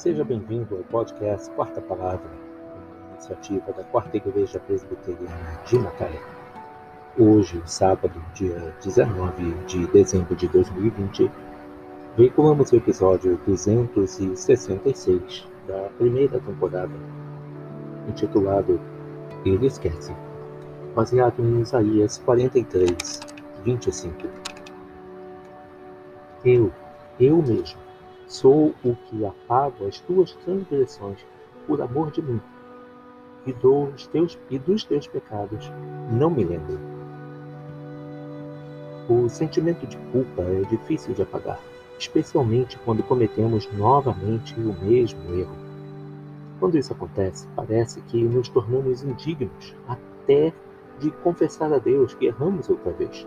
Seja bem-vindo ao podcast Quarta Palavra, uma iniciativa da Quarta Igreja Presbiteriana de Macaé. Hoje, sábado, dia 19 de dezembro de 2020, veiculamos o episódio 266 da primeira temporada, intitulado Ele Esquece, baseado em Isaías 43, 25. Eu, eu mesmo, Sou o que apago as tuas transgressões por amor de mim, e, dos teus, e dos teus pecados não me lembro. O sentimento de culpa é difícil de apagar, especialmente quando cometemos novamente o mesmo erro. Quando isso acontece, parece que nos tornamos indignos até de confessar a Deus que erramos outra vez.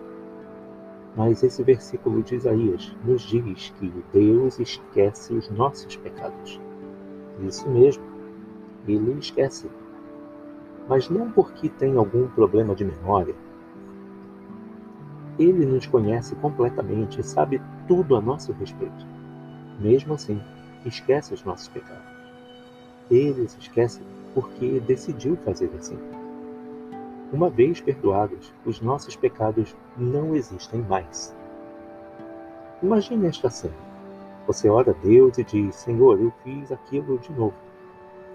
Mas esse versículo de Isaías nos diz que Deus esquece os nossos pecados. Isso mesmo, ele esquece. Mas não porque tem algum problema de memória. Ele nos conhece completamente e sabe tudo a nosso respeito. Mesmo assim, esquece os nossos pecados. Ele se esquece porque decidiu fazer assim. Uma vez perdoados, os nossos pecados não existem mais. Imagine esta cena. Você ora a Deus e diz: Senhor, eu fiz aquilo de novo.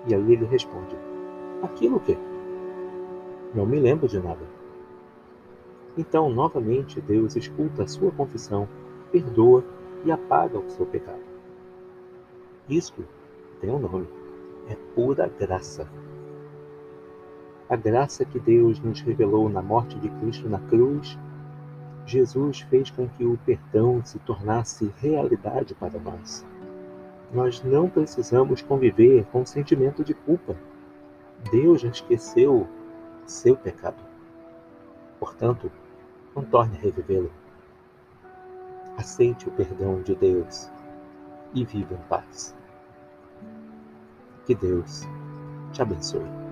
E aí ele responde: Aquilo o quê? Não me lembro de nada. Então, novamente, Deus escuta a sua confissão, perdoa e apaga o seu pecado. Isto tem um nome: é pura graça. A graça que Deus nos revelou na morte de Cristo na cruz, Jesus fez com que o perdão se tornasse realidade para nós. Nós não precisamos conviver com o sentimento de culpa. Deus já esqueceu seu pecado. Portanto, não torne a revivê-lo. Aceite o perdão de Deus e viva em paz. Que Deus te abençoe.